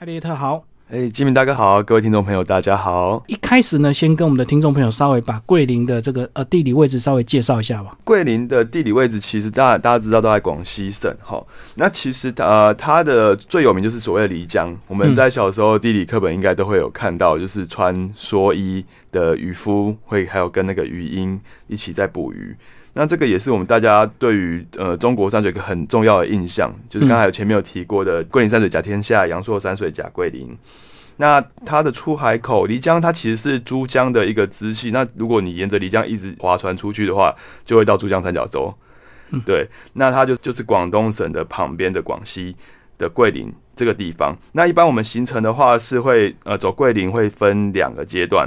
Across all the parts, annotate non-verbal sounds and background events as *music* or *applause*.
艾利特好，哎，金明大哥好，各位听众朋友大家好。一开始呢，先跟我们的听众朋友稍微把桂林的这个呃地理位置稍微介绍一下吧。桂林的地理位置其实大家大家知道都在广西省哈。那其实呃它的最有名就是所谓的漓江，我们在小时候地理课本应该都会有看到，就是穿蓑衣的渔夫会还有跟那个渔鹰一起在捕鱼。那这个也是我们大家对于呃中国山水一个很重要的印象，就是刚才有前面有提过的桂林山水甲天下，阳朔山水甲桂林。那它的出海口漓江，它其实是珠江的一个支系。那如果你沿着漓江一直划船出去的话，就会到珠江三角洲。对，那它就就是广东省的旁边的广西的桂林。这个地方，那一般我们行程的话是会呃走桂林会分两个阶段，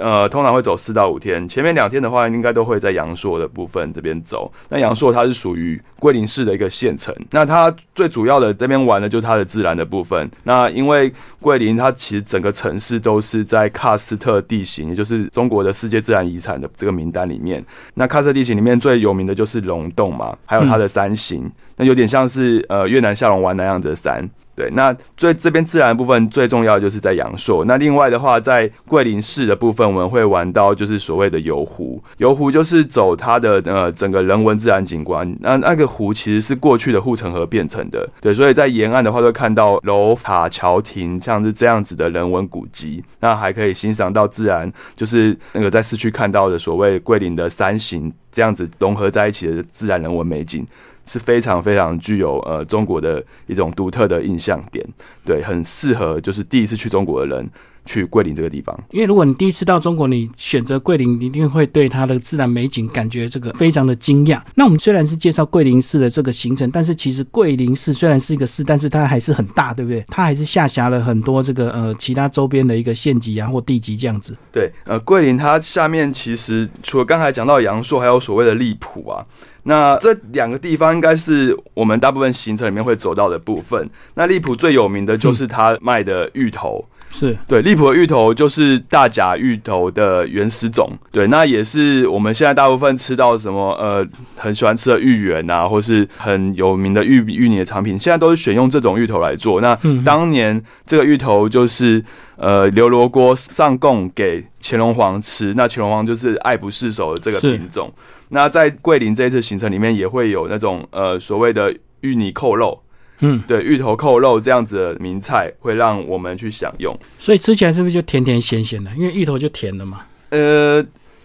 呃通常会走四到五天。前面两天的话，应该都会在阳朔的部分这边走。那阳朔它是属于桂林市的一个县城，那它最主要的这边玩的就是它的自然的部分。那因为桂林它其实整个城市都是在喀斯特地形，也就是中国的世界自然遗产的这个名单里面。那喀斯特地形里面最有名的就是溶洞嘛，还有它的山形，那有点像是呃越南下龙湾那样的山。对，那最这边自然部分最重要就是在阳朔。那另外的话，在桂林市的部分，我们会玩到就是所谓的游湖。游湖就是走它的呃整个人文自然景观。那那个湖其实是过去的护城河变成的。对，所以在沿岸的话，会看到楼塔桥亭，像是这样子的人文古迹。那还可以欣赏到自然，就是那个在市区看到的所谓桂林的山形这样子融合在一起的自然人文美景。是非常非常具有呃中国的一种独特的印象点，对，很适合就是第一次去中国的人。去桂林这个地方，因为如果你第一次到中国，你选择桂林，一定会对它的自然美景感觉这个非常的惊讶。那我们虽然是介绍桂林市的这个行程，但是其实桂林市虽然是一个市，但是它还是很大，对不对？它还是下辖了很多这个呃其他周边的一个县级啊或地级这样子。对，呃，桂林它下面其实除了刚才讲到阳朔，还有所谓的荔浦啊，那这两个地方应该是我们大部分行程里面会走到的部分。那荔浦最有名的就是它卖的芋头。是对，荔浦的芋头就是大甲芋头的原始种，对，那也是我们现在大部分吃到什么呃很喜欢吃的芋圆啊，或是很有名的芋芋泥的产品，现在都是选用这种芋头来做。那当年这个芋头就是呃刘罗锅上供给乾隆皇吃，那乾隆皇就是爱不释手的这个品种。那在桂林这一次行程里面，也会有那种呃所谓的芋泥扣肉。嗯，对，芋头扣肉这样子的名菜会让我们去享用，所以吃起来是不是就甜甜咸咸的？因为芋头就甜的嘛。呃，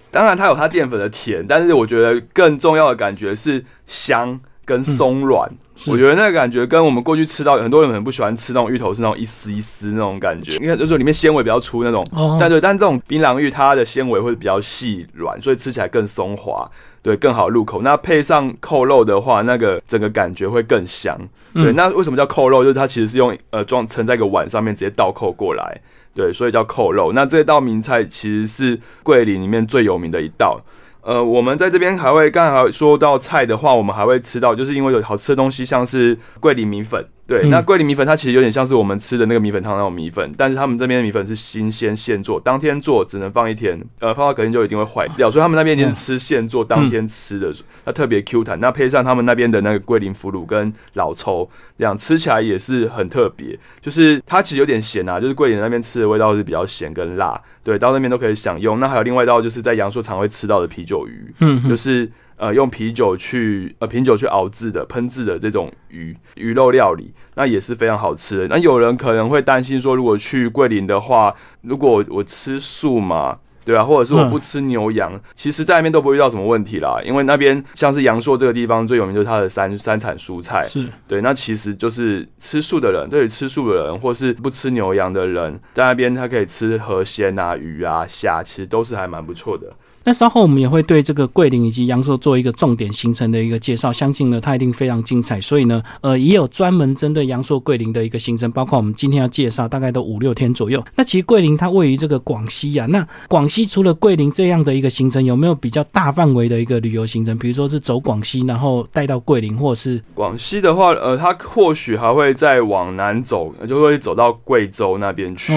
当然它有它淀粉的甜，但是我觉得更重要的感觉是香跟松软。我觉得那个感觉跟我们过去吃到很多人很不喜欢吃那种芋头是那种一丝一丝那种感觉，因为就是里面纤维比较粗那种。哦。但对，但这种槟榔芋它的纤维会比较细软，所以吃起来更松滑。对，更好入口。那配上扣肉的话，那个整个感觉会更香。对，那为什么叫扣肉？就是它其实是用呃装盛在一个碗上面，直接倒扣过来。对，所以叫扣肉。那这道名菜其实是桂林里面最有名的一道。呃，我们在这边还会刚才说到菜的话，我们还会吃到，就是因为有好吃的东西，像是桂林米粉。对，那桂林米粉它其实有点像是我们吃的那个米粉汤那种米粉，但是他们这边的米粉是新鲜现做，当天做只能放一天，呃，放到隔天就一定会坏掉，所以他们那边一定是吃现做当天吃的，它特别 Q 弹。那配上他们那边的那个桂林腐乳跟老抽，这样吃起来也是很特别。就是它其实有点咸啊，就是桂林那边吃的味道是比较咸跟辣，对，到那边都可以享用。那还有另外一道就是在阳朔常会吃到的啤酒鱼，嗯，就是。呃，用啤酒去呃，啤酒去熬制的、烹制的这种鱼鱼肉料理，那也是非常好吃的。那有人可能会担心说，如果去桂林的话，如果我吃素嘛，对啊，或者是我不吃牛羊，其实在那边都不会遇到什么问题啦。因为那边像是阳朔这个地方最有名就是它的山山产蔬菜，是对。那其实就是吃素的人，对于吃素的人或是不吃牛羊的人，在那边他可以吃河鲜啊、鱼啊、虾，其实都是还蛮不错的。那稍后我们也会对这个桂林以及阳朔做一个重点行程的一个介绍，相信呢它一定非常精彩。所以呢，呃，也有专门针对阳朔、桂林的一个行程，包括我们今天要介绍，大概都五六天左右。那其实桂林它位于这个广西啊，那广西除了桂林这样的一个行程，有没有比较大范围的一个旅游行程？比如说是走广西，然后带到桂林，或者是广西的话，呃，它或许还会再往南走，就会走到贵州那边去。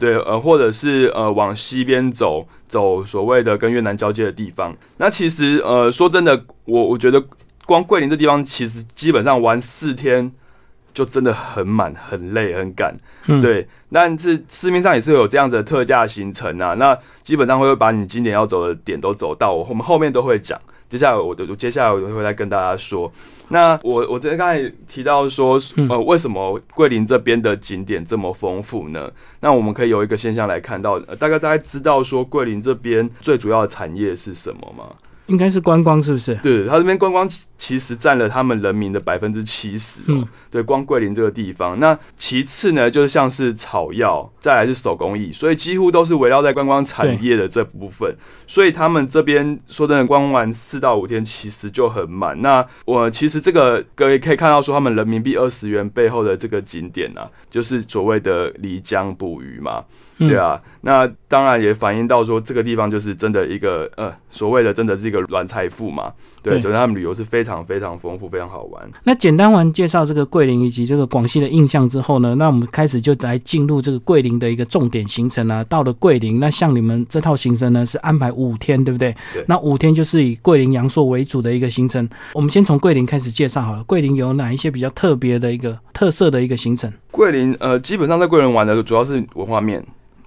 对，呃，或者是呃往西边走。走所谓的跟越南交界的地方，那其实呃说真的，我我觉得光桂林这地方其实基本上玩四天就真的很满、很累、很赶。嗯，对，但是市面上也是有这样子的特价行程啊，那基本上会把你今年要走的点都走到，我我们后面都会讲。接下来我的接下来我会再跟大家说。那我我这刚才提到说，呃，为什么桂林这边的景点这么丰富呢？那我们可以有一个现象来看到，呃大概大家知道说桂林这边最主要的产业是什么吗？应该是观光，是不是？对，他这边观光其实占了他们人民的百分之七十。嗯，对，光桂林这个地方。那其次呢，就是像是草药，再来是手工艺，所以几乎都是围绕在观光产业的这部分。所以他们这边说真的，观光完四到五天，其实就很满。那我其实这个各位可以看到，说他们人民币二十元背后的这个景点啊，就是所谓的漓江捕鱼嘛。对啊，那当然也反映到说这个地方就是真的一个呃所谓的真的是一个软财富嘛。对，就是他们旅游是非常非常丰富，非常好玩。那简单完介绍这个桂林以及这个广西的印象之后呢，那我们开始就来进入这个桂林的一个重点行程啊。到了桂林，那像你们这套行程呢是安排五天，对不对？对。那五天就是以桂林阳朔为主的一个行程。我们先从桂林开始介绍好了。桂林有哪一些比较特别的一个特色的一个行程？桂林呃，基本上在桂林玩的主要是文化面。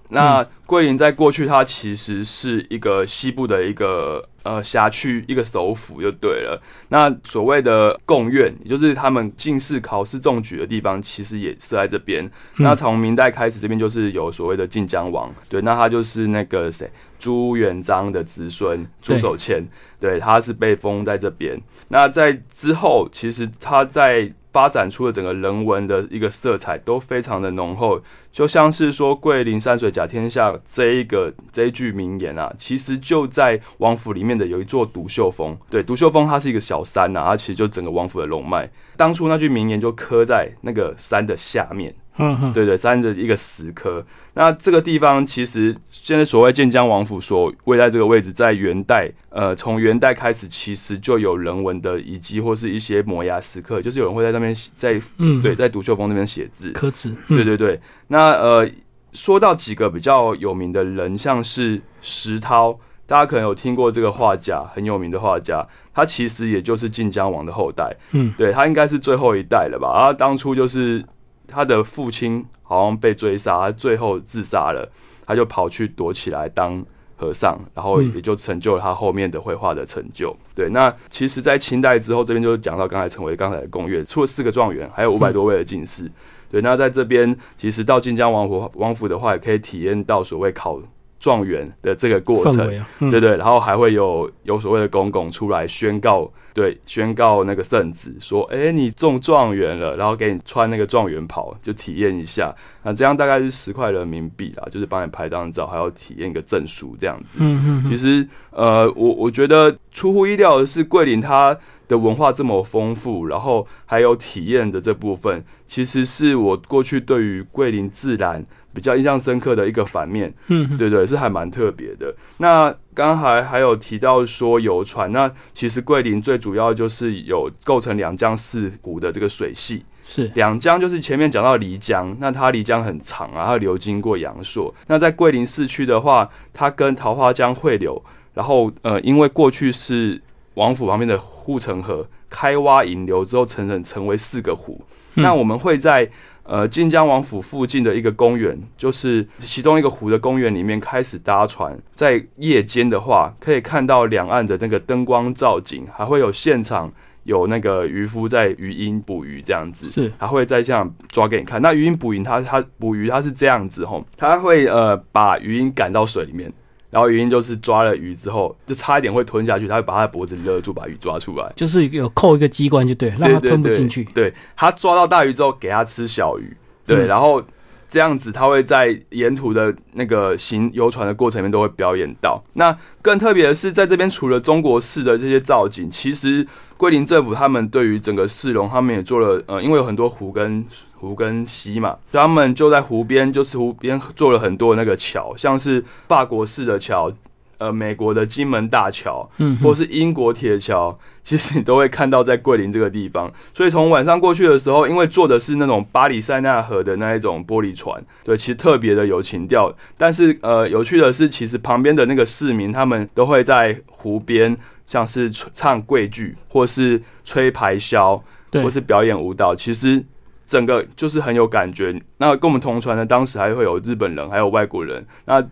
那桂林在过去，它其实是一个西部的一个呃辖区，一个首府就对了。那所谓的贡院，也就是他们进士考试中举的地方，其实也是在这边。那从明代开始，这边就是有所谓的晋江王，对，那他就是那个谁朱元璋的子孙朱守谦，对，他是被封在这边。那在之后，其实他在。发展出了整个人文的一个色彩都非常的浓厚，就像是说“桂林山水甲天下”这一个这一句名言啊，其实就在王府里面的有一座独秀峰。对，独秀峰它是一个小山呐，它其实就整个王府的龙脉。当初那句名言就刻在那个山的下面。嗯，对对，三的一个石刻。那这个地方其实现在所谓建江王府所位在这个位置，在元代，呃，从元代开始，其实就有人文的遗迹或是一些摩崖石刻，就是有人会在那边在，嗯，对，在独秀峰那边写字刻字。对对对。那呃，说到几个比较有名的人，像是石涛，大家可能有听过这个画家，很有名的画家，他其实也就是晋江王的后代。嗯，对他应该是最后一代了吧？然后当初就是。他的父亲好像被追杀，最后自杀了，他就跑去躲起来当和尚，然后也就成就了他后面的绘画的成就。对，那其实，在清代之后，这边就是讲到刚才成为刚才的宫乐，出了四个状元，还有五百多位的进士。对，那在这边，其实到晋江王府王府的话，也可以体验到所谓考。状元的这个过程，对对，然后还会有有所谓的公公出来宣告，对，宣告那个圣旨，说，哎，你中状元了，然后给你穿那个状元袍，就体验一下，那这样大概是十块人民币啦，就是帮你拍张照，还要体验一个证书这样子。嗯嗯，其实，呃，我我觉得出乎意料的是，桂林它的文化这么丰富，然后还有体验的这部分，其实是我过去对于桂林自然。比较印象深刻的一个反面，嗯，对对，是还蛮特别的。那刚才还有提到说游船，那其实桂林最主要就是有构成两江四湖的这个水系，是两江就是前面讲到漓江，那它漓江很长啊，它流经过阳朔。那在桂林市区的话，它跟桃花江汇流，然后呃，因为过去是王府旁边的护城河开挖引流之后，成成成为四个湖。那我们会在。呃，晋江王府附近的一个公园，就是其中一个湖的公园里面开始搭船，在夜间的话，可以看到两岸的那个灯光造景，还会有现场有那个渔夫在鱼鹰捕鱼这样子，是，还会在这样抓给你看。那鱼鹰捕鱼，它它捕鱼它是这样子吼，它会呃把鱼鹰赶到水里面。然后原因就是抓了鱼之后，就差一点会吞下去，他会把他的脖子勒住，把鱼抓出来，就是有扣一个机关就对，让他吞不进去。对他抓到大鱼之后，给他吃小鱼，对，然后这样子他会在沿途的那个行游船的过程里面都会表演到。那更特别的是，在这边除了中国式的这些造景，其实桂林政府他们对于整个市容，他们也做了呃，因为有很多湖跟。湖跟溪嘛，所以他们就在湖边，就是湖边做了很多那个桥，像是法国式的桥，呃，美国的金门大桥，嗯，或是英国铁桥，其实你都会看到在桂林这个地方。所以从晚上过去的时候，因为坐的是那种巴里塞纳河的那一种玻璃船，对，其实特别的有情调。但是呃，有趣的是，其实旁边的那个市民，他们都会在湖边，像是唱桂剧，或是吹排箫，或是表演舞蹈，其实。整个就是很有感觉。那跟我们同船的当时还会有日本人，还有外国人。那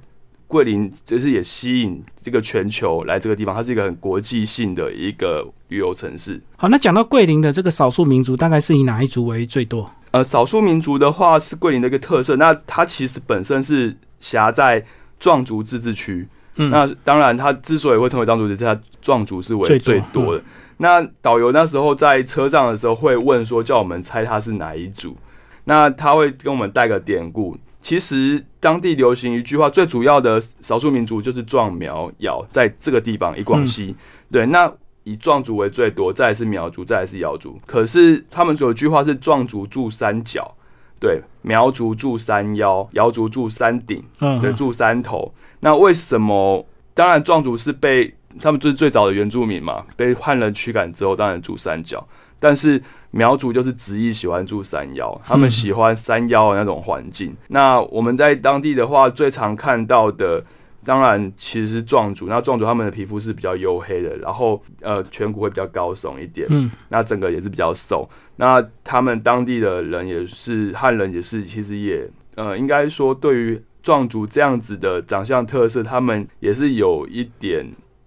桂林就是也吸引这个全球来这个地方，它是一个很国际性的一个旅游城市。好，那讲到桂林的这个少数民族，大概是以哪一族为最多？呃，少数民族的话是桂林的一个特色。那它其实本身是辖在壮族自治区。嗯，那当然，它之所以会成为壮族自治，它壮族是为最多的。那导游那时候在车上的时候会问说，叫我们猜他是哪一组。那他会跟我们带个典故。其实当地流行一句话，最主要的少数民族就是壮苗瑶，在这个地方以广西，对，那以壮族为最多，再是苗族，再是瑶族。可是他们有句话是壮族住山脚，对，苗族住山腰，瑶族住山顶，对，住山头。那为什么？当然壮族是被他们就是最早的原住民嘛，被汉人驱赶之后，当然住山脚。但是苗族就是执意喜欢住山腰，他们喜欢山腰的那种环境。那我们在当地的话，最常看到的，当然其实是壮族。那壮族他们的皮肤是比较黝黑的，然后呃颧骨会比较高耸一点，嗯，那整个也是比较瘦。那他们当地的人也是汉人，也是其实也呃应该说对于壮族这样子的长相特色，他们也是有一点。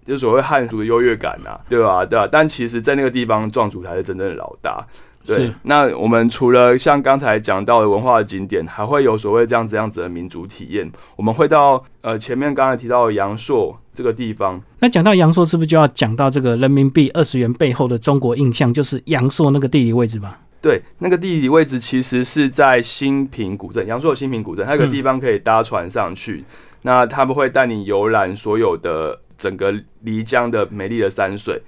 就所谓汉族的优越感呐，对吧？对吧？但其实，在那个地方，壮族才是真正的老大。对。那我们除了像刚才讲到的文化的景点，还会有所谓这样子、这样子的民族体验。我们会到呃前面刚才提到的阳朔这个地方。那讲到阳朔，是不是就要讲到这个人民币二十元背后的中国印象，就是阳朔那个地理位置吧？对，那个地理位置其实是在新平古镇，阳朔的新平古镇，它有个地方可以搭船上去。那他们会带你游览所有的。整个漓江的美丽的山水，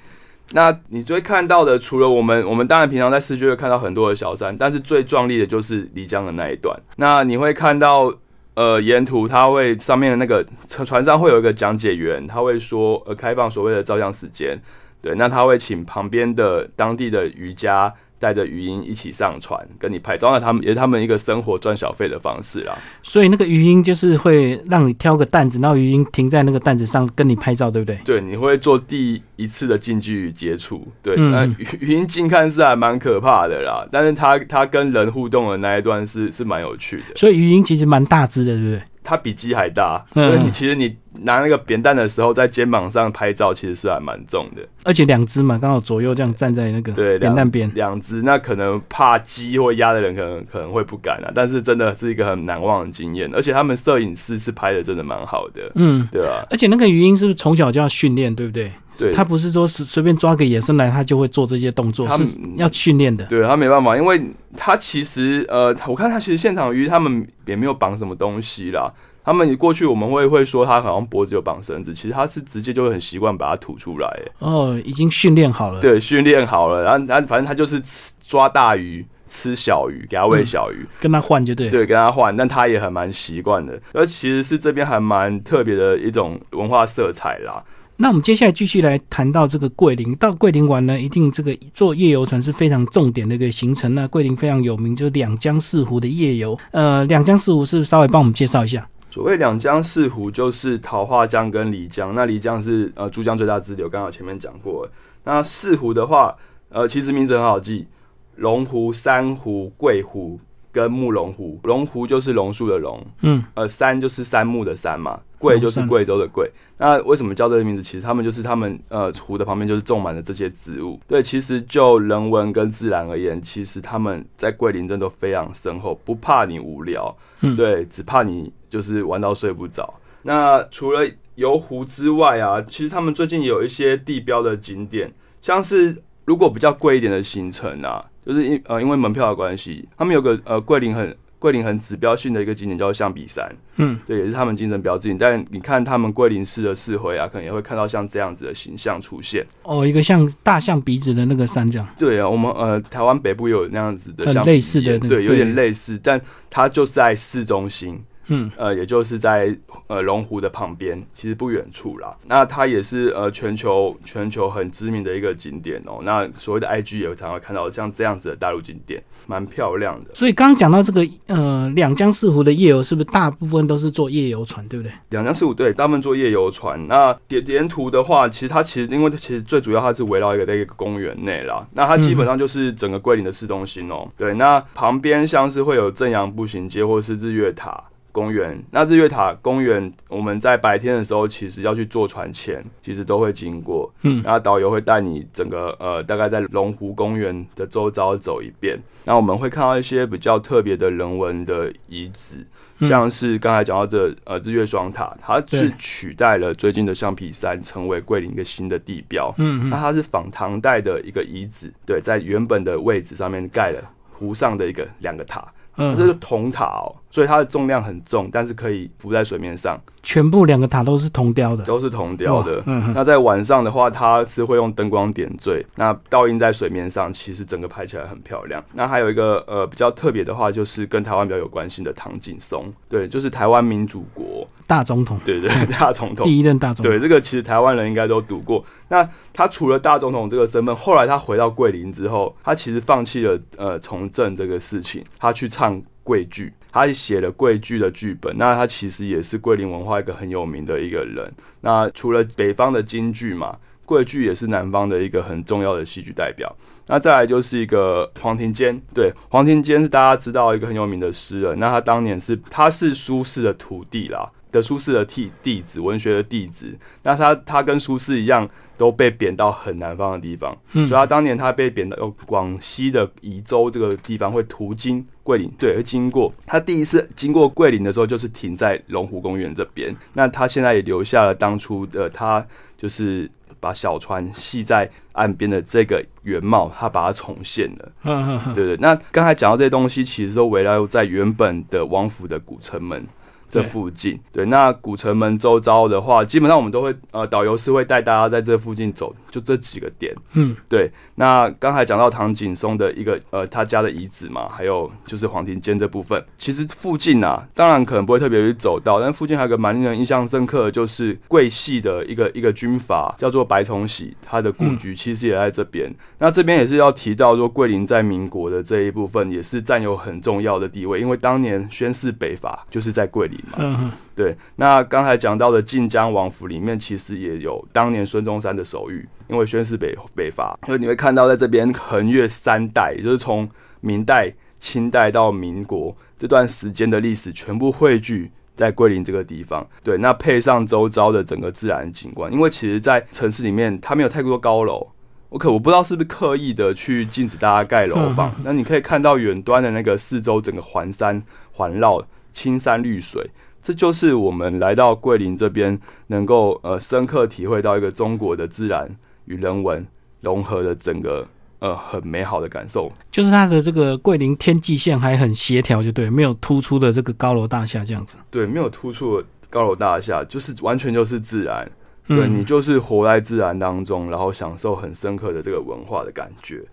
那你最看到的，除了我们，我们当然平常在市区会看到很多的小山，但是最壮丽的就是漓江的那一段。那你会看到，呃，沿途它会上面的那个船船上会有一个讲解员，他会说，呃，开放所谓的照相时间，对，那他会请旁边的当地的渔家。带着语音一起上传跟你拍照，那他们也是他们一个生活赚小费的方式啦。所以那个语音就是会让你挑个担子，然后语音停在那个担子上跟你拍照，对不对？对，你会做第一次的近距离接触。对，那语 *laughs* 语音近看是还蛮可怕的啦，但是他他跟人互动的那一段是是蛮有趣的。所以语音其实蛮大只的，对不对？它比鸡还大，所以你其实你拿那个扁担的时候，在肩膀上拍照，其实是还蛮重的。而且两只嘛，刚好左右这样站在那个扁担边，两只那可能怕鸡或鸭的人，可能可能会不敢啊。但是真的是一个很难忘的经验，而且他们摄影师是拍的真的蛮好的，嗯，对啊？而且那个鱼鹰是不是从小就要训练，对不对？对，他不是说随随便抓个野生来，他就会做这些动作，是要训练的。对他没办法，因为他其实呃，我看他其实现场鱼他们也没有绑什么东西啦。他们过去我们会会说他好像脖子有绑绳子，其实他是直接就会很习惯把它吐出来。哦，已经训练好了。对，训练好了，然后然后反正他就是吃抓大鱼，吃小鱼，给他喂小鱼，跟他换就对。对，跟他换，但他也很蛮习惯的。而其实是这边还蛮特别的一种文化色彩啦。那我们接下来继续来谈到这个桂林。到桂林玩呢，一定这个坐夜游船是非常重点的一个行程。那桂林非常有名，就是两江四湖的夜游。呃，两江四湖是不是稍微帮我们介绍一下？所谓两江四湖，就是桃花江跟漓江。那漓江是呃珠江最大支流，刚好前面讲过。那四湖的话，呃，其实名字很好记：龙湖、珊瑚、桂湖跟木龙湖。龙湖就是榕树的龙，嗯，呃，山就是杉木的杉嘛。贵就是贵州的贵，那为什么叫这个名字？其实他们就是他们呃湖的旁边就是种满了这些植物。对，其实就人文跟自然而言，其实他们在桂林真的非常深厚，不怕你无聊，对，只怕你就是玩到睡不着。那除了游湖之外啊，其实他们最近有一些地标的景点，像是如果比较贵一点的行程啊，就是因呃因为门票的关系，他们有个呃桂林很。桂林很指标性的一个景点叫做象鼻山，嗯，对，也是他们精神标志。但你看他们桂林市的市徽啊，可能也会看到像这样子的形象出现。哦，一个像大象鼻子的那个山这样。对啊，我们呃台湾北部有那样子的，像类似的，对，有点类似，但它就是在市中心。嗯，呃，也就是在呃龙湖的旁边，其实不远处啦。那它也是呃全球全球很知名的一个景点哦。那所谓的 IG 也常常看到像这样子的大陆景点，蛮漂亮的。所以刚刚讲到这个呃两江四湖的夜游，是不是大部分都是坐夜游船，对不对？两江四湖对，大部分坐夜游船。那沿沿途的话，其实它其实因为它其实最主要它是围绕一个在一个公园内啦。那它基本上就是整个桂林的市中心哦。对，那旁边像是会有正阳步行街或是日月塔。公园，那日月塔公园，我们在白天的时候，其实要去坐船前，其实都会经过。嗯，然后导游会带你整个呃，大概在龙湖公园的周遭走一遍。那我们会看到一些比较特别的人文的遗址，像是刚才讲到的呃日月双塔，它是取代了最近的橡皮山，成为桂林一个新的地标。嗯，那它是仿唐代的一个遗址，对，在原本的位置上面盖了湖上的一个两个塔。嗯，这是铜塔哦，所以它的重量很重，但是可以浮在水面上。全部两个塔都是铜雕的，都是铜雕的。嗯，那在晚上的话，它是会用灯光点缀，那倒映在水面上，其实整个拍起来很漂亮。那还有一个呃比较特别的话，就是跟台湾比较有关系的唐景松，对，就是台湾民主国大总统，对对，*laughs* 大总统第一任大总统。对，这个其实台湾人应该都读过。那他除了大总统这个身份，后来他回到桂林之后，他其实放弃了呃从政这个事情，他去唱。桂剧，他写了桂剧的剧本。那他其实也是桂林文化一个很有名的一个人。那除了北方的京剧嘛，桂剧也是南方的一个很重要的戏剧代表。那再来就是一个黄庭坚，对，黄庭坚是大家知道一个很有名的诗人。那他当年是他是苏轼的徒弟啦，的苏轼的弟弟子，文学的弟子。那他他跟苏轼一样。都被贬到很南方的地方，所以他当年他被贬到广西的宜州这个地方，会途经桂林，对，会经过。他第一次经过桂林的时候，就是停在龙湖公园这边。那他现在也留下了当初的他，就是把小船系在岸边的这个原貌，他把它重现了。嗯对对。那刚才讲到这些东西，其实都围绕在原本的王府的古城门。这附近，对，那古城门周遭的话，基本上我们都会，呃，导游是会带大家在这附近走，就这几个点，嗯，对。那刚才讲到唐景松的一个，呃，他家的遗址嘛，还有就是黄庭坚这部分，其实附近啊，当然可能不会特别去走到，但附近还有个蛮令人印象深刻的，就是桂系的一个一个军阀叫做白崇禧，他的故居其实也在这边。那这边也是要提到说，桂林在民国的这一部分也是占有很重要的地位，因为当年宣誓北伐就是在桂林。嗯，对。那刚才讲到的晋江王府里面，其实也有当年孙中山的手谕，因为宣誓北北伐，所以你会看到在这边横越三代，也就是从明代、清代到民国这段时间的历史，全部汇聚在桂林这个地方。对，那配上周遭的整个自然景观，因为其实，在城市里面，它没有太多高楼。我可我不知道是不是刻意的去禁止大家盖楼房。那你可以看到远端的那个四周整个环山环绕。青山绿水，这就是我们来到桂林这边，能够呃深刻体会到一个中国的自然与人文融合的整个呃很美好的感受。就是它的这个桂林天际线还很协调，就对，没有突出的这个高楼大厦这样子。对，没有突出的高楼大厦，就是完全就是自然。对你就是活在自然当中，然后享受很深刻的这个文化的感觉。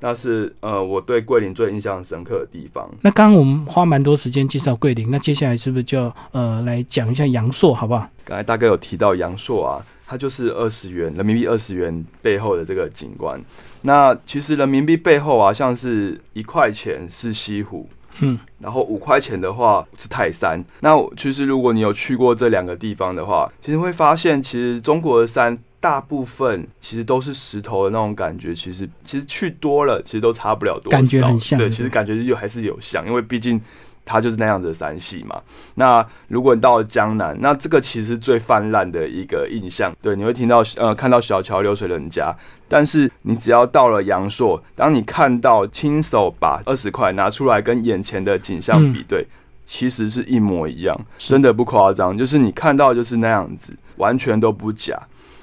那是呃，我对桂林最印象深刻的地方。那刚刚我们花蛮多时间介绍桂林，那接下来是不是就呃来讲一下阳朔，好不好？刚才大概有提到阳朔啊，它就是二十元人民币二十元背后的这个景观。那其实人民币背后啊，像是一块钱是西湖，嗯，然后五块钱的话是泰山。那其实如果你有去过这两个地方的话，其实会发现，其实中国的山。大部分其实都是石头的那种感觉，其实其实去多了，其实都差不了多少。感觉很像，对，其实感觉又还是有像，因为毕竟它就是那样子的山系嘛。那如果你到了江南，那这个其实最泛滥的一个印象，对，你会听到呃看到小桥流水人家，但是你只要到了阳朔，当你看到亲手把二十块拿出来跟眼前的景象比对，其实是一模一样，真的不夸张，就是你看到就是那样子，完全都不假。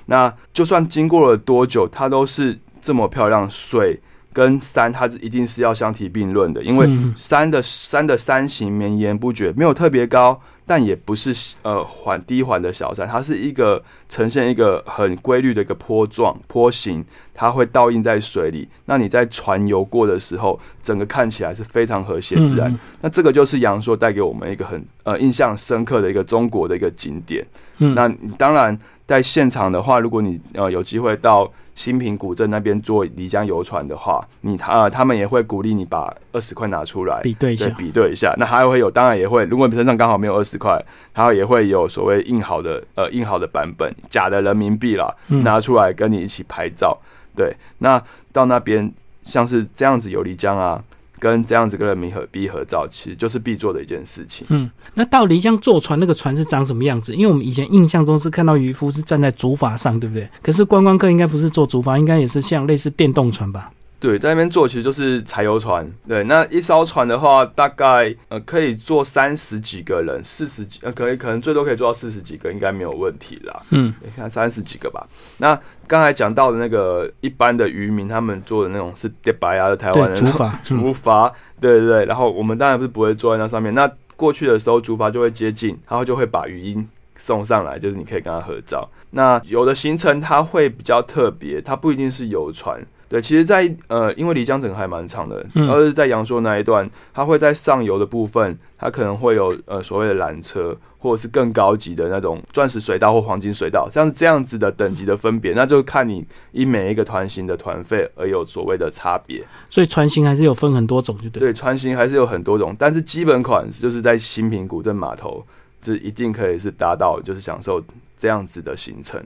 那就算经过了多久，它都是这么漂亮，水跟山它一定是要相提并论的，因为山的山的山形绵延不绝，没有特别高。但也不是呃缓低缓的小山，它是一个呈现一个很规律的一个坡状坡形，它会倒映在水里。那你在船游过的时候，整个看起来是非常和谐自然。那这个就是阳朔带给我们一个很呃印象深刻的一个中国的一个景点。那当然在现场的话，如果你呃有机会到。新平古镇那边坐漓江游船的话，你他他们也会鼓励你把二十块拿出来比对一下，比对一下。那还会有，当然也会，如果你身上刚好没有二十块，它也会有所谓印好的呃印好的版本，假的人民币啦，拿出来跟你一起拍照。对，那到那边像是这样子游漓江啊。跟这样子跟人民合 B 合照，其实就是必做的一件事情。嗯，那到漓江坐船，那个船是长什么样子？因为我们以前印象中是看到渔夫是站在竹筏上，对不对？可是观光客应该不是坐竹筏，应该也是像类似电动船吧？对，在那边坐其实就是柴油船。对，那一艘船的话，大概呃可以坐三十几个人，四十几呃可以可能最多可以坐到四十几个，应该没有问题啦。嗯，你看三十几个吧。那刚才讲到的那个一般的渔民，他们坐的那种是叠白啊的台湾的竹筏，*laughs* 竹筏，对对对。然后我们当然不是不会坐在那上面。那过去的时候，竹筏就会接近，然后就会把语音送上来，就是你可以跟他合照。那有的行程它会比较特别，它不一定是游船。对，其实，在呃，因为漓江整个还蛮长的，而是在阳朔那一段，它会在上游的部分，它可能会有呃所谓的缆车，或者是更高级的那种钻石水道或黄金水道，像这样子的等级的分别，那就看你以每一个团型的团费而有所谓的差别。所以船型还是有分很多种，就对。对，船型还是有很多种，但是基本款就是在新平古镇码头，就一定可以是达到，就是享受这样子的行程。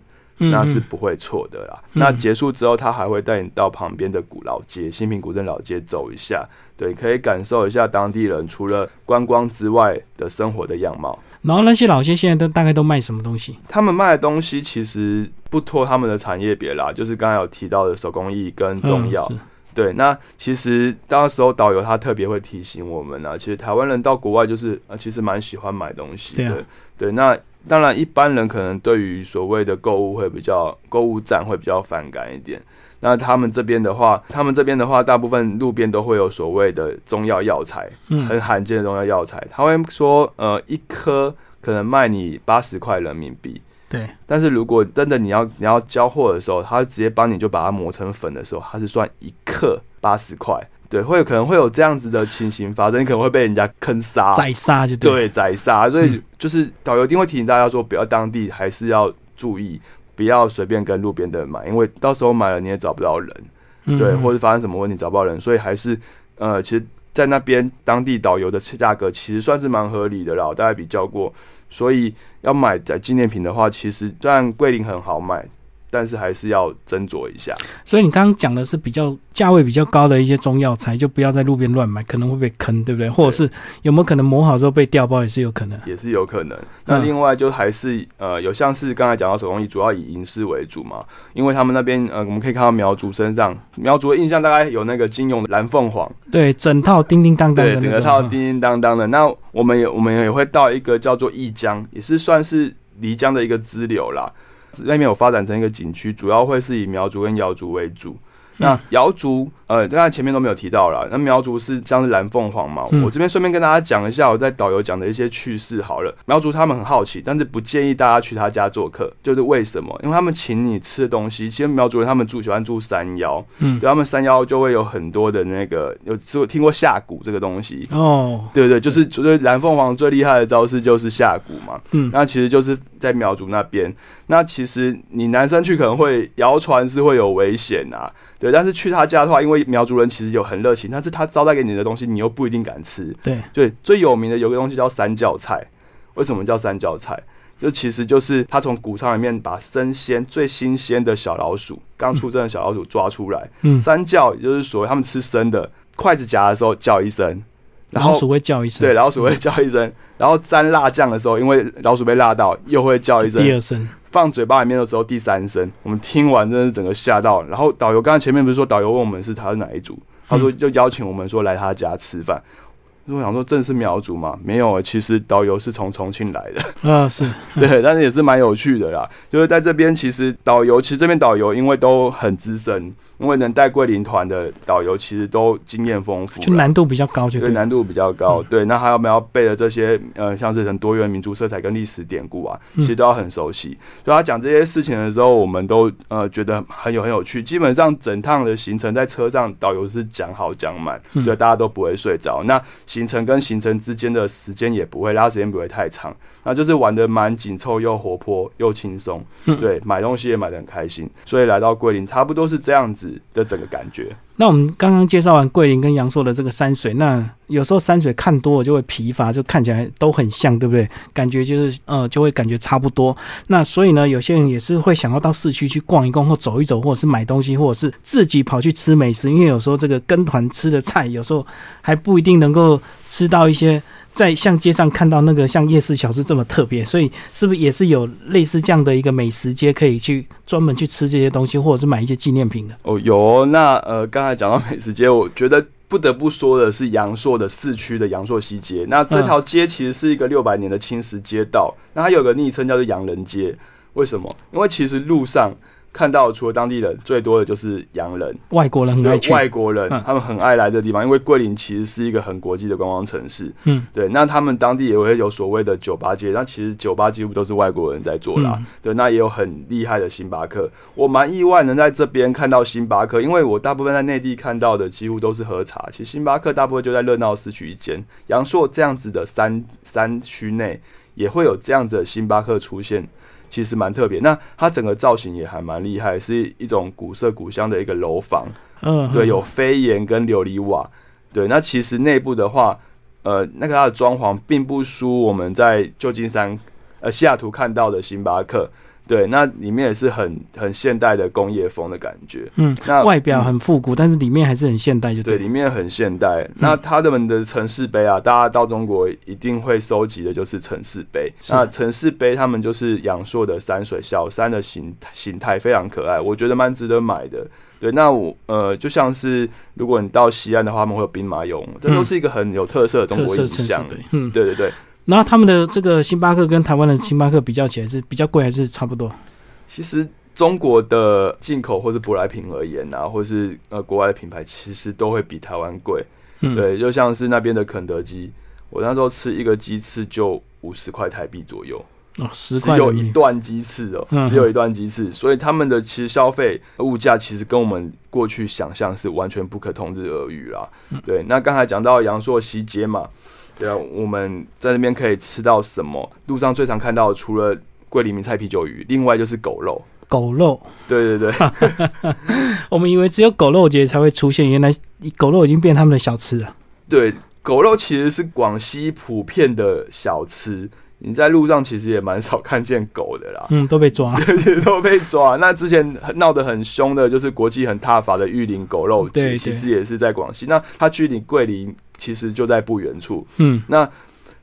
那是不会错的啦。那结束之后，他还会带你到旁边的古老街——新平古镇老街走一下，对，可以感受一下当地人除了观光之外的生活的样貌。然后那些老街现在都大概都卖什么东西？他们卖的东西其实不脱他们的产业别啦，就是刚才有提到的手工艺跟中药。对，那其实当时候导游他特别会提醒我们啊，其实台湾人到国外就是啊，其实蛮喜欢买东西的。对，那。当然，一般人可能对于所谓的购物会比较购物站会比较反感一点。那他们这边的话，他们这边的话，大部分路边都会有所谓的中药药材，很罕见的中药药材。他会说，呃，一颗可能卖你八十块人民币。对。但是如果真的你要你要交货的时候，他直接帮你就把它磨成粉的时候，他是算一克八十块。对，会有可能会有这样子的情形发生，你可能会被人家坑杀、宰杀，就对，宰杀。所以就是导游一定会提醒大家说，不要当地还是要注意，不要随便跟路边的人买，因为到时候买了你也找不到人，对，或者发生什么问题找不到人，所以还是呃，其实，在那边当地导游的价格其实算是蛮合理的啦，大概比较过，所以要买在纪念品的话，其实虽然桂林很好买。但是还是要斟酌一下，所以你刚刚讲的是比较价位比较高的一些中药材，就不要在路边乱买，可能会被坑，对不对？或者是有没有可能磨好之后被调包，也是有可能，也是有可能。那另外就还是呃，有像是刚才讲到手工艺，主要以银饰为主嘛，因为他们那边呃，我们可以看到苗族身上，苗族的印象大概有那个金庸的蓝凤凰，对，整套叮叮当当的，整个套叮叮当当的。那我们也我们也会到一个叫做义江，也是算是漓江的一个支流啦。那边有发展成一个景区，主要会是以苗族跟瑶族为主。那瑶族，呃，刚才前面都没有提到了。那苗族是像是蓝凤凰嘛？我这边顺便跟大家讲一下我在导游讲的一些趣事好了。苗族他们很好奇，但是不建议大家去他家做客，就是为什么？因为他们请你吃的东西，其实苗族人他们住喜欢住山腰，嗯，对他们山腰就会有很多的那个有吃过听过下蛊这个东西哦，对对，就是觉得蓝凤凰最厉害的招式就是下蛊嘛，嗯，那其实就是在苗族那边。那其实你男生去可能会谣传是会有危险啊。对，但是去他家的话，因为苗族人其实有很热情，但是他招待给你的东西，你又不一定敢吃。对，对，最有名的有个东西叫三教菜，为什么叫三教菜？就其实就是他从谷仓里面把生鲜最新鲜的小老鼠，刚出生的小老鼠抓出来。嗯，三叫也就是所谓他们吃生的，筷子夹的时候叫一声，老鼠会叫一声，对，老鼠会叫一声，然后沾辣酱的时候，因为老鼠被辣到，又会叫一声，第二声。放嘴巴里面的时候，第三声，我们听完真的是整个吓到。然后导游刚才前面不是说导游问我们是他是哪一组，他说就邀请我们说来他家吃饭。我想说，正是苗族嘛？没有，其实导游是从重庆来的。*laughs* 啊，是 *laughs* 对，但是也是蛮有趣的啦。就是在这边，其实导游，其实这边导游因为都很资深，因为能带桂林团的导游，其实都经验丰富，就难度比较高，就对，难度比较高。对，那还有没有背的这些呃，像是很多元民族色彩跟历史典故啊，其实都要很熟悉。所以他讲这些事情的时候，我们都呃觉得很有很有趣。基本上整趟的行程在车上，导游是讲好讲满，对，大家都不会睡着。那行程跟行程之间的时间也不会拉，时间不会太长，那就是玩的蛮紧凑又活泼又轻松，对，买东西也买的很开心，所以来到桂林差不多是这样子的整个感觉。那我们刚刚介绍完桂林跟阳朔的这个山水，那有时候山水看多了就会疲乏，就看起来都很像，对不对？感觉就是呃，就会感觉差不多。那所以呢，有些人也是会想要到市区去逛一逛，或走一走，或者是买东西，或者是自己跑去吃美食，因为有时候这个跟团吃的菜，有时候还不一定能够吃到一些。在像街上看到那个像夜市小吃这么特别，所以是不是也是有类似这样的一个美食街，可以去专门去吃这些东西，或者是买一些纪念品的？哦，有。那呃，刚才讲到美食街，我觉得不得不说的是阳朔的市区的阳朔西街。那这条街其实是一个六百年的青石街道，那它有个昵称叫做洋人街。为什么？因为其实路上。看到除了当地人，最多的就是洋人，外国人很。外国人他们很爱来这地方，因为桂林其实是一个很国际的观光城市。嗯，对。那他们当地也会有所谓的酒吧街，那其实酒吧几乎都是外国人在做啦。对，那也有很厉害的星巴克。我蛮意外能在这边看到星巴克，因为我大部分在内地看到的几乎都是喝茶。其实星巴克大部分就在热闹市区一间，阳朔这样子的山山区内也会有这样子的星巴克出现。其实蛮特别，那它整个造型也还蛮厉害，是一种古色古香的一个楼房，嗯，对，有飞檐跟琉璃瓦，对，那其实内部的话，呃，那个它的装潢并不输我们在旧金山，呃，西雅图看到的星巴克。对，那里面也是很很现代的工业风的感觉。嗯，那外表很复古，但是里面还是很现代，就对。里面很现代。那他们的城市杯啊，大家到中国一定会收集的就是城市杯。那城市杯，他们就是阳朔的山水小山的形形态，非常可爱，我觉得蛮值得买的。对，那我呃，就像是如果你到西安的话，他们会有兵马俑，这都是一个很有特色的中国印象。嗯，对对对。然后他们的这个星巴克跟台湾的星巴克比较起来是比较贵还是差不多？其实中国的进口或是舶来品而言啊，或是呃国外的品牌，其实都会比台湾贵。对，就像是那边的肯德基，我那时候吃一个鸡翅就五十块台币左右。哦，十块只有一段鸡翅哦，只有一段鸡翅，所以他们的其实消费物价其实跟我们过去想象是完全不可同日而语啦。对，那刚才讲到阳朔西街嘛。对啊，我们在那边可以吃到什么？路上最常看到除了桂林名菜啤酒鱼，另外就是狗肉。狗肉，对对对。*laughs* 我们以为只有狗肉节才会出现，原来狗肉已经变他们的小吃了。对，狗肉其实是广西普遍的小吃。你在路上其实也蛮少看见狗的啦。嗯，都被抓，*laughs* 都被抓。那之前闹得很凶的，就是国际很踏法的玉林狗肉节，其实也是在广西。那它距离桂林。其实就在不远处。嗯，那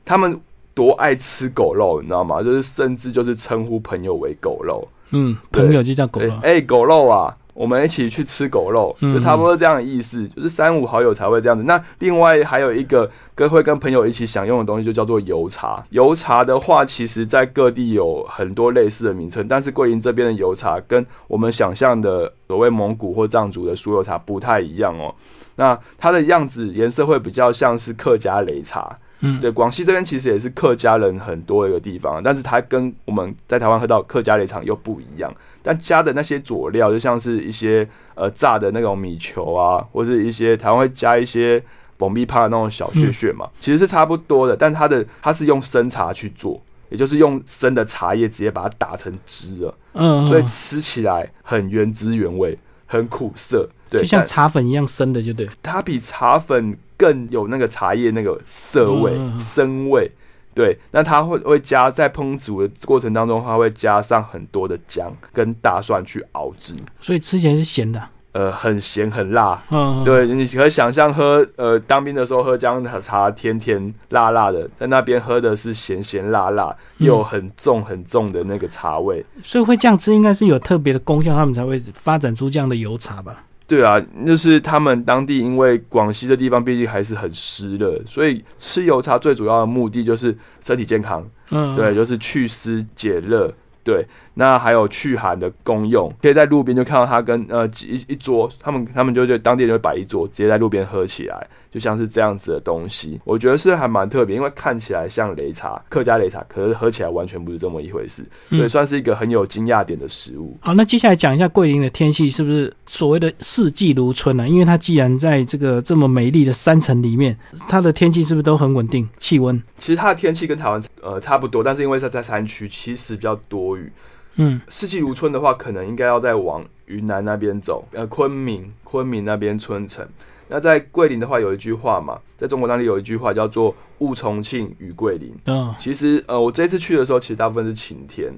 他们多爱吃狗肉，你知道吗？就是甚至就是称呼朋友为狗肉。嗯，朋友就叫狗肉。哎，狗肉啊，我们一起去吃狗肉，就差不多这样的意思。就是三五好友才会这样子。那另外还有一个跟会跟朋友一起享用的东西，就叫做油茶。油茶的话，其实在各地有很多类似的名称，但是桂林这边的油茶跟我们想象的所谓蒙古或藏族的酥油茶不太一样哦。那它的样子颜色会比较像是客家擂茶，嗯，对，广西这边其实也是客家人很多的一个地方，但是它跟我们在台湾喝到客家擂茶又不一样，但加的那些佐料就像是一些呃炸的那种米球啊，或是一些台湾会加一些 bomb 米帕的那种小屑屑嘛，其实是差不多的，但它的它是用生茶去做，也就是用生的茶叶直接把它打成汁了，嗯，所以吃起来很原汁原味，很苦涩。就像茶粉一样生的，就对。它比茶粉更有那个茶叶那个涩味、生味。对，那它会会加在烹煮的过程当中，它会加上很多的姜跟大蒜去熬制，所以吃起来是咸的。呃，很咸很辣。嗯，对，你可以想象喝呃当兵的时候喝姜茶，甜甜辣辣的，在那边喝的是咸咸辣辣又很重很重的那个茶味。所以会这样吃，应该是有特别的功效，他们才会发展出这样的油茶吧。对啊，就是他们当地因为广西的地方毕竟还是很湿的，所以吃油茶最主要的目的就是身体健康，嗯，对，就是祛湿解热，对。那还有驱寒的功用，可以在路边就看到他跟呃一一桌，他们他们就就当地人就摆一桌，直接在路边喝起来，就像是这样子的东西。我觉得是还蛮特别，因为看起来像擂茶，客家擂茶，可是喝起来完全不是这么一回事，所以算是一个很有惊讶点的食物。好，那接下来讲一下桂林的天气是不是所谓的四季如春呢？因为它既然在这个这么美丽的山城里面，它的天气是不是都很稳定？气温？其实它的天气跟台湾呃差不多，但是因为它在山区，其实比较多雨。嗯，四季如春的话，可能应该要再往云南那边走，呃，昆明，昆明那边春城。那在桂林的话，有一句话嘛，在中国那里有一句话叫做“雾重庆，雨桂林”。嗯，其实呃，我这次去的时候，其实大部分是晴天。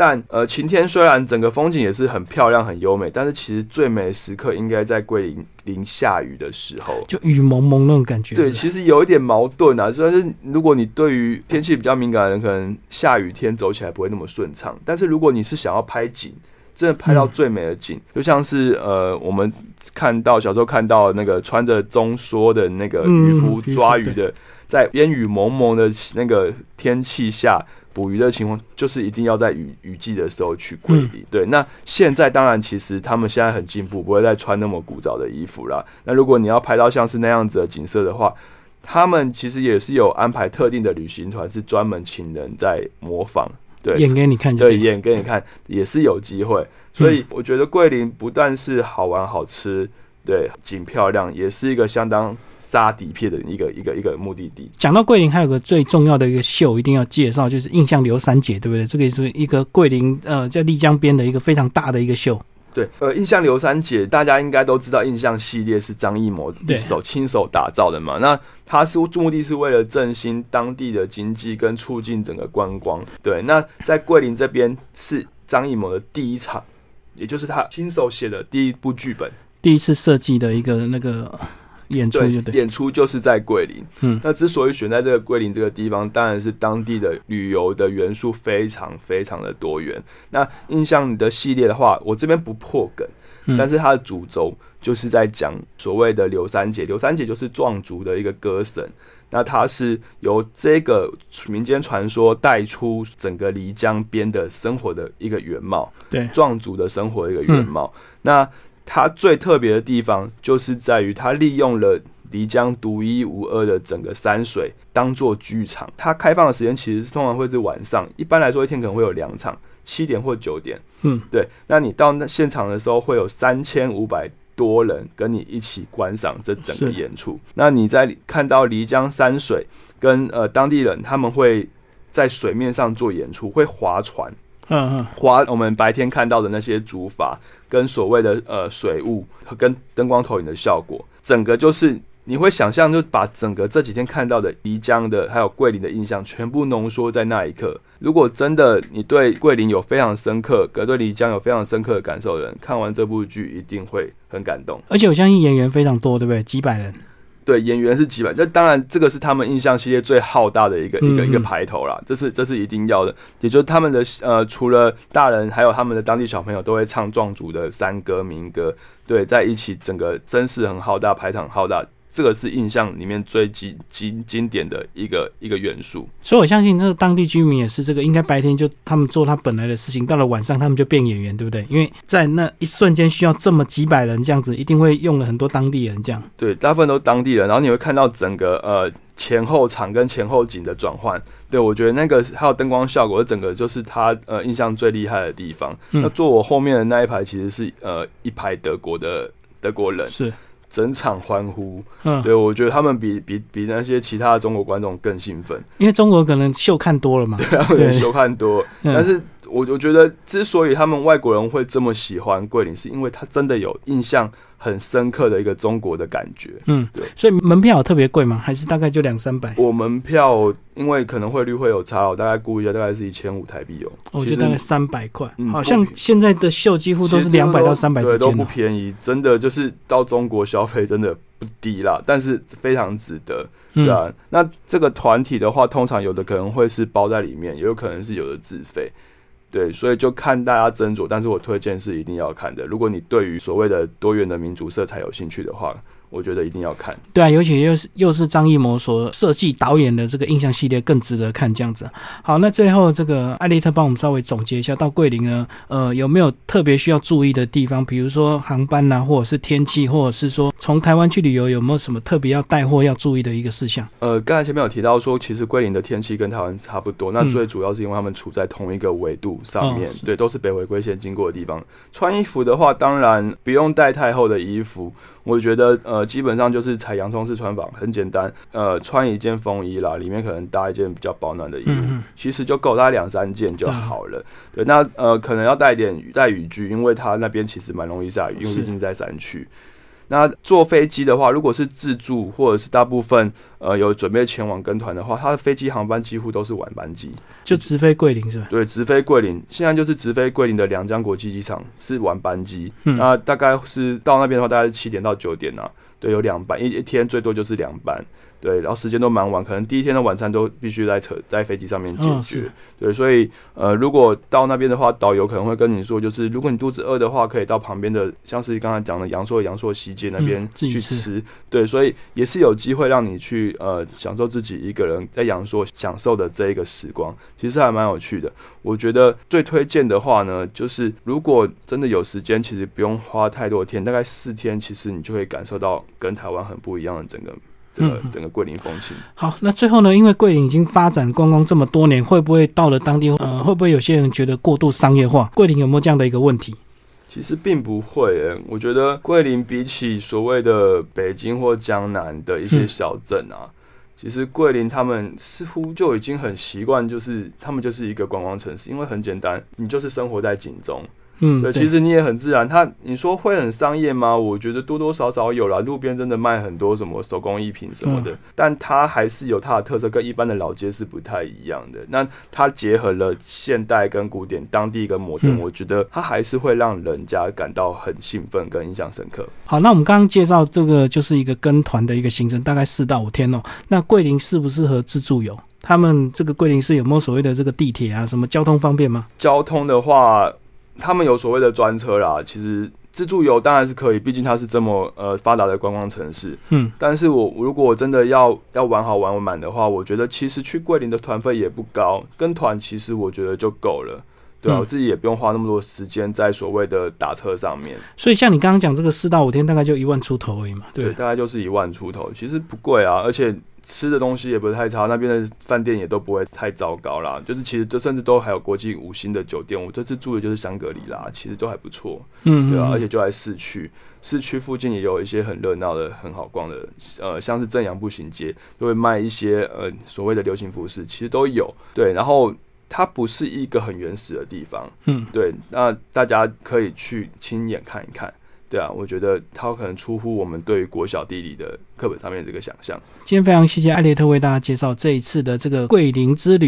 但呃，晴天虽然整个风景也是很漂亮、很优美，但是其实最美的时刻应该在桂林临下雨的时候，就雨蒙蒙那种感觉。对，其实有一点矛盾啊。虽然是如果你对于天气比较敏感的人，可能下雨天走起来不会那么顺畅。但是如果你是想要拍景，真的拍到最美的景，就像是呃，我们看到小时候看到那个穿着中梭的那个渔夫抓鱼的，在烟雨蒙蒙的那个天气下。捕鱼的情况就是一定要在雨雨季的时候去桂林。对，那现在当然其实他们现在很进步，不会再穿那么古早的衣服了。那如果你要拍到像是那样子的景色的话，他们其实也是有安排特定的旅行团，是专门请人在模仿，对，演给你看，对，演给你看也是有机会。所以我觉得桂林不但是好玩好吃。对，景漂亮，也是一个相当杀底片的一个一个一个目的地。讲到桂林，还有个最重要的一个秀，一定要介绍，就是印象刘三姐，对不对？这个也是一个桂林呃，在丽江边的一个非常大的一个秀。对，呃，印象刘三姐，大家应该都知道，印象系列是张艺谋一手亲手打造的嘛。那他是目的是为了振兴当地的经济跟促进整个观光。对，那在桂林这边是张艺谋的第一场，也就是他亲手写的第一部剧本。第一次设计的一个那个演出，就对，演出就是在桂林。嗯，那之所以选在这个桂林这个地方，当然是当地的旅游的元素非常非常的多元。那印象你的系列的话，我这边不破梗，但是它的主轴就是在讲所谓的刘三姐。刘三姐就是壮族的一个歌神，那她是由这个民间传说带出整个漓江边的生活的一个原貌，对，壮族的生活的一个原貌。那它最特别的地方，就是在于它利用了漓江独一无二的整个山水当做剧场。它开放的时间其实是通常会是晚上，一般来说一天可能会有两场，七点或九点。嗯，对。那你到那现场的时候，会有三千五百多人跟你一起观赏这整个演出。那你在看到漓江山水跟呃当地人，他们会在水面上做演出，会划船。嗯嗯，划我们白天看到的那些竹筏，跟所谓的呃水雾和跟灯光投影的效果，整个就是你会想象，就把整个这几天看到的漓江的还有桂林的印象全部浓缩在那一刻。如果真的你对桂林有非常深刻，可对漓江有非常深刻的感受的人，看完这部剧一定会很感动。而且我相信演员非常多，对不对？几百人。对，演员是几百，那当然这个是他们印象系列最浩大的一个一个一个排头啦，这是这是一定要的。也就是他们的呃，除了大人，还有他们的当地小朋友都会唱壮族的山歌民歌，对，在一起整个声势很浩大，排场浩大。这个是印象里面最经经经典的一个一个元素，所以我相信这个当地居民也是这个，应该白天就他们做他本来的事情，到了晚上他们就变演员，对不对？因为在那一瞬间需要这么几百人这样子，一定会用了很多当地人这样。对，大部分都是当地人，然后你会看到整个呃前后场跟前后景的转换。对我觉得那个还有灯光效果，整个就是他呃印象最厉害的地方。那坐我后面的那一排其实是呃一排德国的德国人。是。整场欢呼，嗯，对我觉得他们比比比那些其他的中国观众更兴奋，因为中国可能秀看多了嘛，*laughs* 对，他们秀看多。但是，我我觉得之所以他们外国人会这么喜欢桂林，是因为他真的有印象。很深刻的一个中国的感觉，嗯，对，所以门票特别贵吗？还是大概就两三百？我门票因为可能汇率会有差，我大概估一下，大概是一千五台币哦。我觉得大概三百块，好像现在的秀几乎都是两百到三百之间，都不便宜，真的就是到中国消费真的不低啦，但是非常值得，对啊。那这个团体的话，通常有的可能会是包在里面，也有可能是有的自费。对，所以就看大家斟酌，但是我推荐是一定要看的。如果你对于所谓的多元的民族色彩有兴趣的话。我觉得一定要看，对啊，尤其又是又是张艺谋所设计导演的这个印象系列，更值得看这样子。好，那最后这个艾丽特帮我们稍微总结一下，到桂林呢，呃，有没有特别需要注意的地方？比如说航班呐，或者是天气，或者是说从台湾去旅游有没有什么特别要带货要注意的一个事项？呃，刚才前面有提到说，其实桂林的天气跟台湾差不多，那最主要是因为他们处在同一个纬度上面，对，都是北回归线经过的地方。穿衣服的话，当然不用带太厚的衣服。我觉得呃，基本上就是采洋葱式穿法，很简单。呃，穿一件风衣啦，里面可能搭一件比较保暖的衣物，其实就够，大概两三件就好了。对，那呃，可能要带点带雨具，因为它那边其实蛮容易下雨，因为毕竟在山区。那坐飞机的话，如果是自助或者是大部分呃有准备前往跟团的话，它的飞机航班几乎都是晚班机，就直飞桂林是吧？对，直飞桂林，现在就是直飞桂林的两江国际机场是晚班机，那大概是到那边的话，大概是七点到九点呐，对，有两班，一一天最多就是两班。对，然后时间都蛮晚，可能第一天的晚餐都必须在车在飞机上面解决。对，所以呃，如果到那边的话，导游可能会跟你说，就是如果你肚子饿的话，可以到旁边的，像是刚才讲的阳朔阳朔西街那边去吃。对，所以也是有机会让你去呃享受自己一个人在阳朔享受的这一个时光，其实还蛮有趣的。我觉得最推荐的话呢，就是如果真的有时间，其实不用花太多天，大概四天，其实你就会感受到跟台湾很不一样的整个。整个整个桂林风情。好，那最后呢？因为桂林已经发展观光这么多年，会不会到了当地，呃，会不会有些人觉得过度商业化？桂林有没有这样的一个问题？其实并不会，诶，我觉得桂林比起所谓的北京或江南的一些小镇啊，其实桂林他们似乎就已经很习惯，就是他们就是一个观光城市，因为很简单，你就是生活在景中。嗯，对，其实你也很自然。它你说会很商业吗？我觉得多多少少有啦。路边真的卖很多什么手工艺品什么的，但它还是有它的特色，跟一般的老街是不太一样的。那它结合了现代跟古典，当地跟摩登，我觉得它还是会让人家感到很兴奋跟印象深刻。好，那我们刚刚介绍这个就是一个跟团的一个行程，大概四到五天哦。那桂林适不适合自助游？他们这个桂林市有没有所谓的这个地铁啊？什么交通方便吗？交通的话。他们有所谓的专车啦，其实自助游当然是可以，毕竟它是这么呃发达的观光城市。嗯，但是我如果我真的要要玩好玩满的话，我觉得其实去桂林的团费也不高，跟团其实我觉得就够了。对啊，我自己也不用花那么多时间在所谓的打车上面。所以像你刚刚讲这个四到五天，大概就一万出头而已嘛。对，大概就是一万出头，其实不贵啊，而且。吃的东西也不是太差，那边的饭店也都不会太糟糕啦。就是其实这甚至都还有国际五星的酒店。我这次住的就是香格里拉，其实都还不错，嗯，对啊？而且就在市区，市区附近也有一些很热闹的、很好逛的，呃，像是正阳步行街，就会卖一些呃所谓的流行服饰，其实都有。对，然后它不是一个很原始的地方，嗯，对，那大家可以去亲眼看一看。对啊，我觉得它可能出乎我们对于国小地理的课本上面这个想象。今天非常谢谢艾列特为大家介绍这一次的这个桂林之旅。